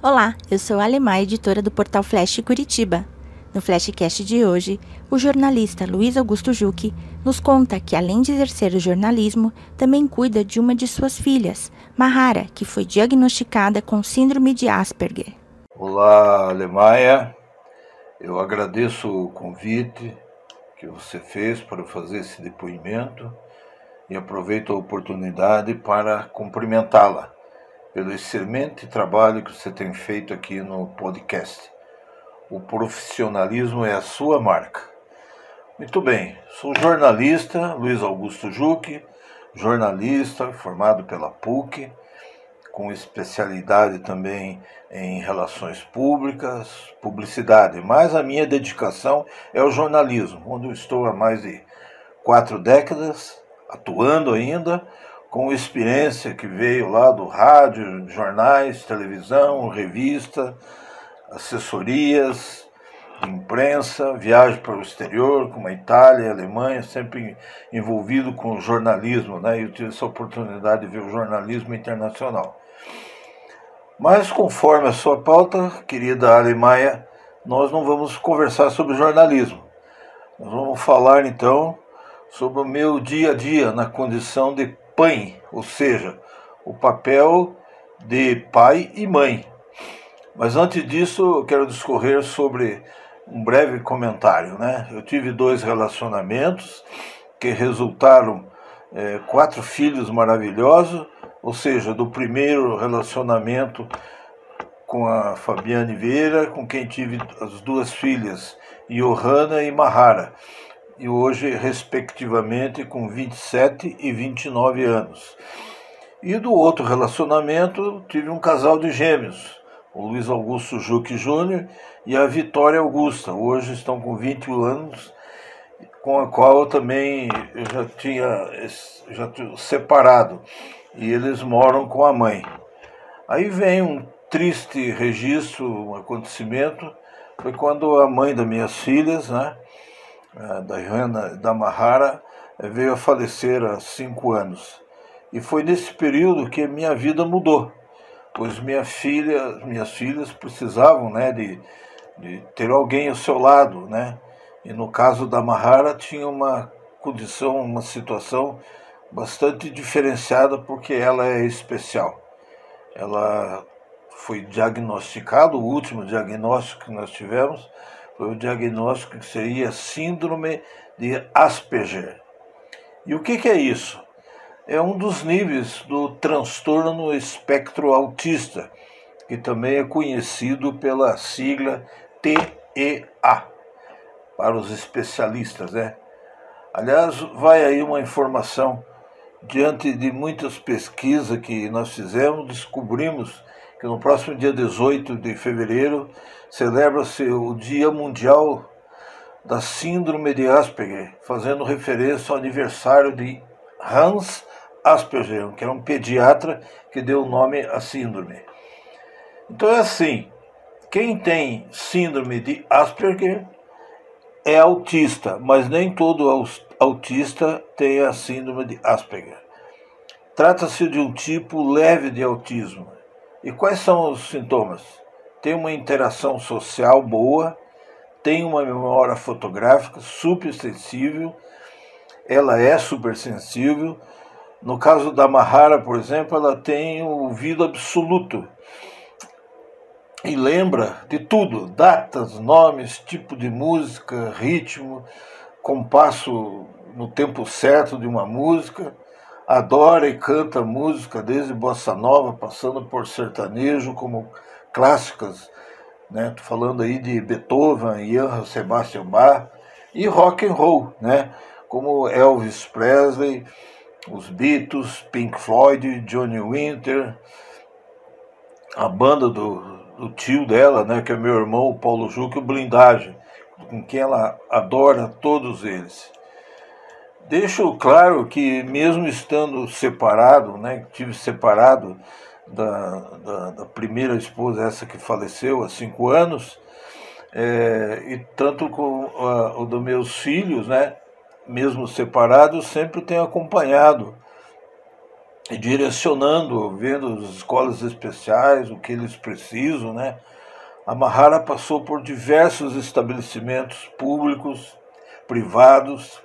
Olá, eu sou a Alemã, editora do portal Flash Curitiba. No Flashcast de hoje, o jornalista Luiz Augusto Juque nos conta que, além de exercer o jornalismo, também cuida de uma de suas filhas, Mahara, que foi diagnosticada com síndrome de Asperger. Olá, Alemanha. Eu agradeço o convite que você fez para fazer esse depoimento e aproveito a oportunidade para cumprimentá-la pelo excelente trabalho que você tem feito aqui no podcast. O profissionalismo é a sua marca. Muito bem, sou jornalista, Luiz Augusto Juque, jornalista formado pela PUC, com especialidade também em relações públicas, publicidade, mas a minha dedicação é o jornalismo, onde eu estou há mais de quatro décadas, atuando ainda, com experiência que veio lá do rádio, jornais, televisão, revista, assessorias, imprensa, viagem para o exterior, como a Itália, a Alemanha, sempre envolvido com jornalismo, né? Eu tive essa oportunidade de ver o jornalismo internacional. Mas conforme a sua pauta, querida Alemanha, nós não vamos conversar sobre jornalismo. Nós vamos falar então sobre o meu dia a dia na condição de pai, ou seja, o papel de pai e mãe. Mas antes disso, eu quero discorrer sobre um breve comentário. Né? Eu tive dois relacionamentos que resultaram é, quatro filhos maravilhosos, ou seja, do primeiro relacionamento com a Fabiane Vieira, com quem tive as duas filhas, Johanna e Mahara e hoje, respectivamente, com 27 e 29 anos. E do outro relacionamento, tive um casal de gêmeos, o Luiz Augusto Juque Júnior e a Vitória Augusta. Hoje estão com 21 anos, com a qual eu também eu já tinha já tinha separado. E eles moram com a mãe. Aí vem um triste registro, um acontecimento, foi quando a mãe das minhas filhas, né, da Johanna da Mahara, é, veio a falecer há cinco anos. E foi nesse período que minha vida mudou, pois minha filha, minhas filhas precisavam né, de, de ter alguém ao seu lado. Né? E no caso da Mahara tinha uma condição, uma situação bastante diferenciada porque ela é especial. Ela foi diagnosticada, o último diagnóstico que nós tivemos foi o diagnóstico que seria síndrome de Asperger. E o que, que é isso? É um dos níveis do transtorno espectro autista, que também é conhecido pela sigla TEA, para os especialistas, né? Aliás, vai aí uma informação. Diante de muitas pesquisas que nós fizemos, descobrimos que no próximo dia 18 de fevereiro celebra-se o Dia Mundial da Síndrome de Asperger, fazendo referência ao aniversário de Hans Asperger, que era um pediatra que deu o nome à síndrome. Então é assim, quem tem síndrome de Asperger é autista, mas nem todo autista tem a síndrome de Asperger. Trata-se de um tipo leve de autismo e quais são os sintomas? Tem uma interação social boa, tem uma memória fotográfica super sensível, ela é super sensível. No caso da Mahara, por exemplo, ela tem o ouvido absoluto e lembra de tudo: datas, nomes, tipo de música, ritmo, compasso no tempo certo de uma música adora e canta música desde bossa nova, passando por sertanejo, como clássicas, né? Tô falando aí de Beethoven, Johann Sebastian Bach e rock and roll, né? Como Elvis Presley, os Beatles, Pink Floyd, Johnny Winter, a banda do, do tio dela, né? Que é meu irmão, Paulo Juque, o Blindagem, com quem ela adora todos eles. Deixo claro que, mesmo estando separado, né, tive separado da, da, da primeira esposa, essa que faleceu há cinco anos, é, e tanto com o dos meus filhos, né, mesmo separados, sempre tenho acompanhado direcionando, vendo as escolas especiais, o que eles precisam, né? A Mahara passou por diversos estabelecimentos públicos, privados,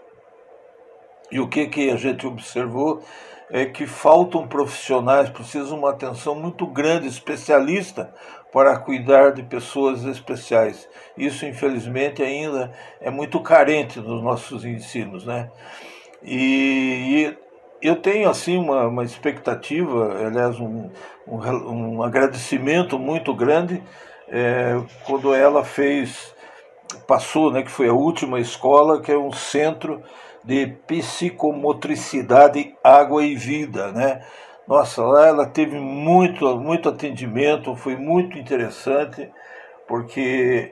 e o que, que a gente observou é que faltam profissionais, precisam uma atenção muito grande, especialista, para cuidar de pessoas especiais. Isso, infelizmente, ainda é muito carente nos nossos ensinos, né? E, e eu tenho, assim, uma, uma expectativa, aliás, um, um, um agradecimento muito grande é, quando ela fez, passou, né, que foi a última escola, que é um centro de psicomotricidade, água e vida, né? Nossa, lá ela teve muito, muito atendimento, foi muito interessante, porque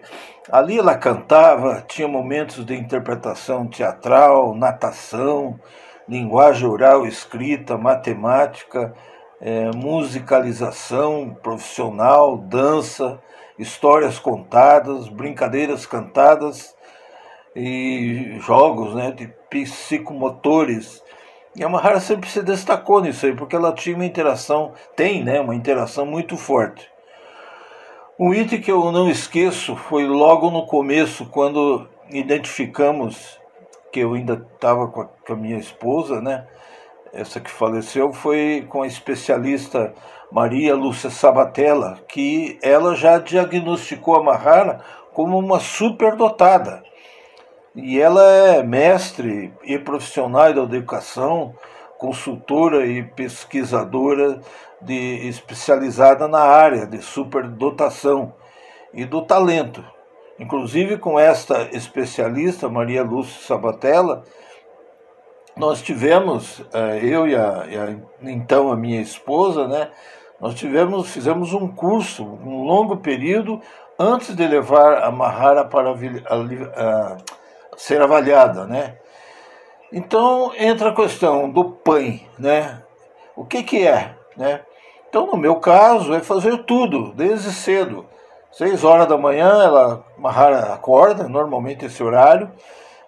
ali ela cantava, tinha momentos de interpretação teatral, natação, linguagem oral, escrita, matemática, é, musicalização profissional, dança, histórias contadas, brincadeiras cantadas e jogos né, de psicomotores e a Mahara sempre se destacou nisso aí, porque ela tinha uma interação, tem né, uma interação muito forte. Um item que eu não esqueço foi logo no começo, quando identificamos que eu ainda estava com, com a minha esposa, né? Essa que faleceu foi com a especialista Maria Lúcia Sabatella, que ela já diagnosticou a Mahara como uma superdotada. E ela é mestre e profissional da educação, consultora e pesquisadora de, especializada na área de superdotação e do talento. Inclusive com esta especialista, Maria Lúcia Sabatella, nós tivemos, eh, eu e a, e a, então a minha esposa, né, nós tivemos, fizemos um curso, um longo período, antes de levar a Mahara para a, a, a ser avaliada, né? Então entra a questão do PAN, né? O que que é, né? Então no meu caso é fazer tudo desde cedo. Seis horas da manhã ela Mahara acorda, normalmente esse horário,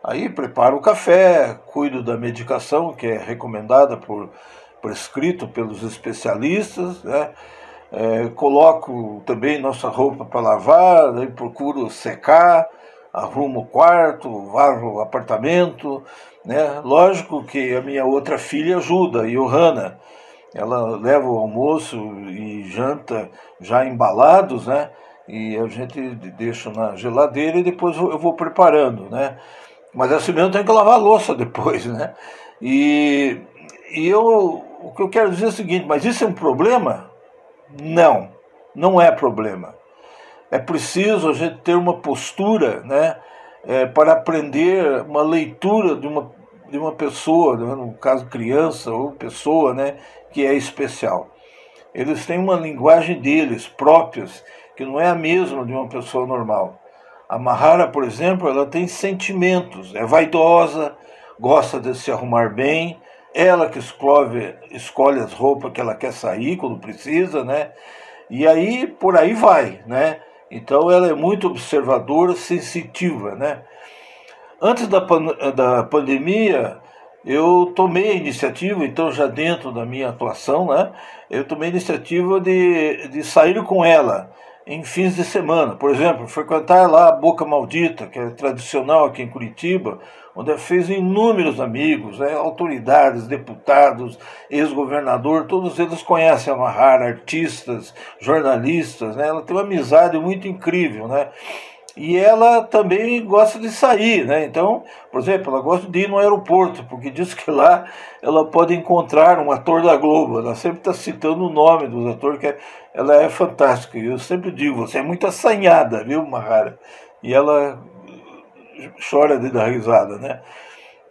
aí preparo o café, cuido da medicação que é recomendada por prescrito pelos especialistas, né? É, coloco também nossa roupa para lavar, procuro secar, arrumo o quarto, varro o apartamento, né? Lógico que a minha outra filha ajuda, Johanna. Ela leva o almoço e janta já embalados, né? E a gente deixa na geladeira e depois eu vou preparando, né? Mas assim mesmo tem que lavar a louça depois, né? E, e eu, o que eu quero dizer é o seguinte, mas isso é um problema? Não, não é problema. É preciso a gente ter uma postura né, é, para aprender uma leitura de uma, de uma pessoa, né, no caso criança ou pessoa, né, que é especial. Eles têm uma linguagem deles próprias que não é a mesma de uma pessoa normal. A Mahara, por exemplo, ela tem sentimentos, é vaidosa, gosta de se arrumar bem, ela que escolhe, escolhe as roupas que ela quer sair quando precisa, né? E aí por aí vai, né? Então ela é muito observadora, sensitiva, né? Antes da, da pandemia, eu tomei a iniciativa, então já dentro da minha atuação, né? Eu tomei a iniciativa de, de sair com ela em fins de semana. Por exemplo, frequentar lá a Boca Maldita, que é tradicional aqui em Curitiba, onde fez inúmeros amigos, né, autoridades, deputados, ex-governador, todos eles conhecem a Mahara, artistas, jornalistas, né, ela tem uma amizade muito incrível, né, e ela também gosta de sair, né? Então, por exemplo, ela gosta de ir no aeroporto, porque diz que lá ela pode encontrar um ator da Globo. Ela sempre está citando o nome dos atores, que é, ela é fantástica. Eu sempre digo, você é muito assanhada, viu, Mahara? E ela chora de dar risada, né?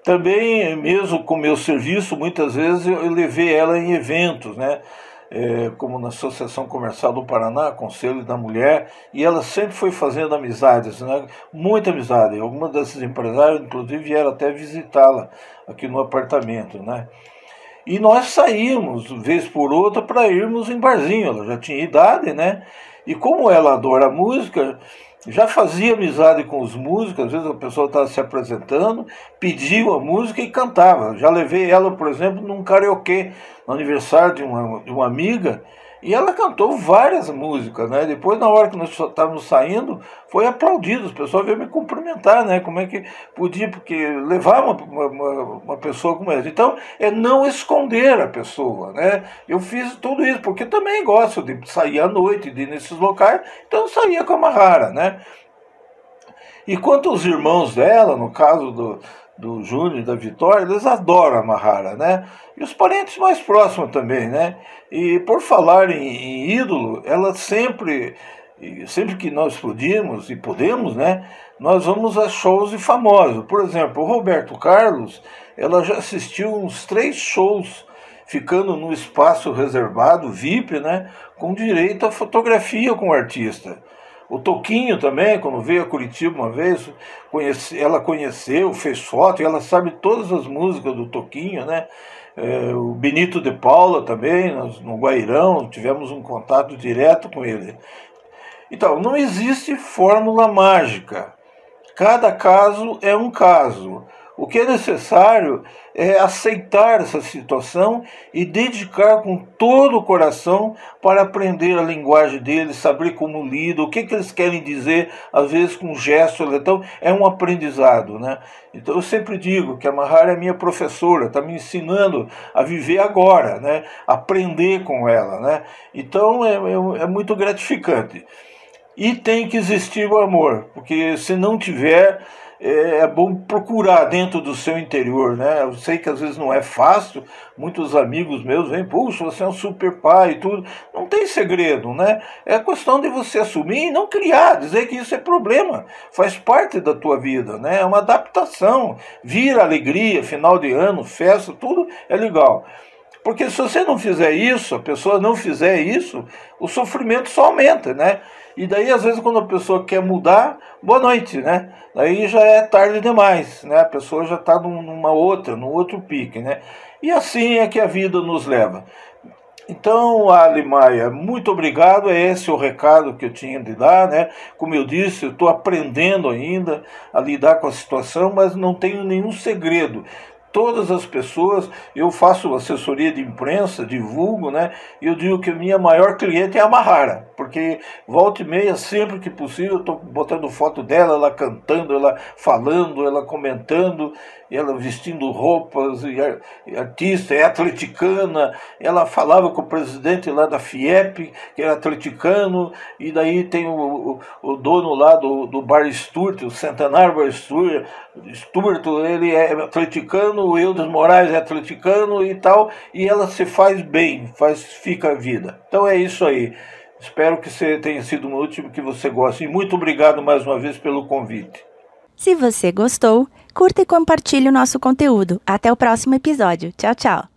Também, mesmo com meu serviço, muitas vezes eu levei ela em eventos, né? É, como na Associação Comercial do Paraná, Conselho da Mulher, e ela sempre foi fazendo amizades, né? muita amizade. Algumas desses empresários, inclusive, vieram até visitá-la aqui no apartamento. Né? E nós saímos, vez por outra, para irmos em barzinho. Ela já tinha idade, né? E como ela adora música, já fazia amizade com os músicos, às vezes a pessoa estava se apresentando, pediu a música e cantava. Já levei ela, por exemplo, num karaokê, no aniversário de uma, de uma amiga, e ela cantou várias músicas, né? Depois, na hora que nós estávamos saindo, foi aplaudido. As pessoas veio me cumprimentar, né? Como é que podia, porque levar uma, uma, uma, pessoa como essa. Então, é não esconder a pessoa, né? Eu fiz tudo isso, porque também gosto de sair à noite, de ir nesses locais, então saía com a Mahara, né? E quanto aos irmãos dela, no caso do, do Júnior e da Vitória, eles adoram a Mahara, né? E os parentes mais próximos também, né? E por falar em, em ídolo, ela sempre, sempre que nós explodimos e podemos, né? Nós vamos a shows de famosos. Por exemplo, o Roberto Carlos, ela já assistiu uns três shows ficando no espaço reservado, VIP, né? Com direito a fotografia com o artista. O Toquinho também, quando veio a Curitiba uma vez, conhece, ela conheceu, fez foto, e ela sabe todas as músicas do Toquinho, né? É, o Benito de Paula também, nós, no Guairão, tivemos um contato direto com ele. Então, não existe fórmula mágica. Cada caso é um caso. O que é necessário é aceitar essa situação e dedicar com todo o coração para aprender a linguagem deles, saber como lidam, o que, que eles querem dizer, às vezes com gestos. Então, é um aprendizado. Né? Então, eu sempre digo que a Mahara é minha professora, está me ensinando a viver agora, né? aprender com ela. Né? Então, é, é, é muito gratificante. E tem que existir o amor, porque se não tiver é, é bom procurar dentro do seu interior, né? Eu sei que às vezes não é fácil, muitos amigos meus vêm, puxa, você é um super pai e tudo. Não tem segredo, né? É questão de você assumir e não criar, dizer que isso é problema, faz parte da tua vida, né? É uma adaptação, vira alegria, final de ano, festa, tudo é legal. Porque se você não fizer isso, a pessoa não fizer isso, o sofrimento só aumenta, né? E daí, às vezes, quando a pessoa quer mudar, boa noite, né? Daí já é tarde demais, né? A pessoa já está numa outra, num outro pique, né? E assim é que a vida nos leva. Então, Ali Maia, muito obrigado. É esse o recado que eu tinha de dar, né? Como eu disse, eu estou aprendendo ainda a lidar com a situação, mas não tenho nenhum segredo todas as pessoas. Eu faço assessoria de imprensa, divulgo, né? E eu digo que a minha maior cliente é a Mahara, porque volta e meia, sempre que possível, eu estou botando foto dela, ela cantando, ela falando, ela comentando, ela vestindo roupas, e artista, é atleticana. Ela falava com o presidente lá da FIEP, que era atleticano, e daí tem o, o, o dono lá do, do Bar Sturt, o Centenário Bar Sturt, Sturt, ele é atleticano o Eudes Moraes é atleticano e tal, e ela se faz bem, faz fica a vida. Então é isso aí. Espero que você tenha sido o último que você goste. E muito obrigado mais uma vez pelo convite. Se você gostou, curta e compartilhe o nosso conteúdo. Até o próximo episódio. Tchau, tchau.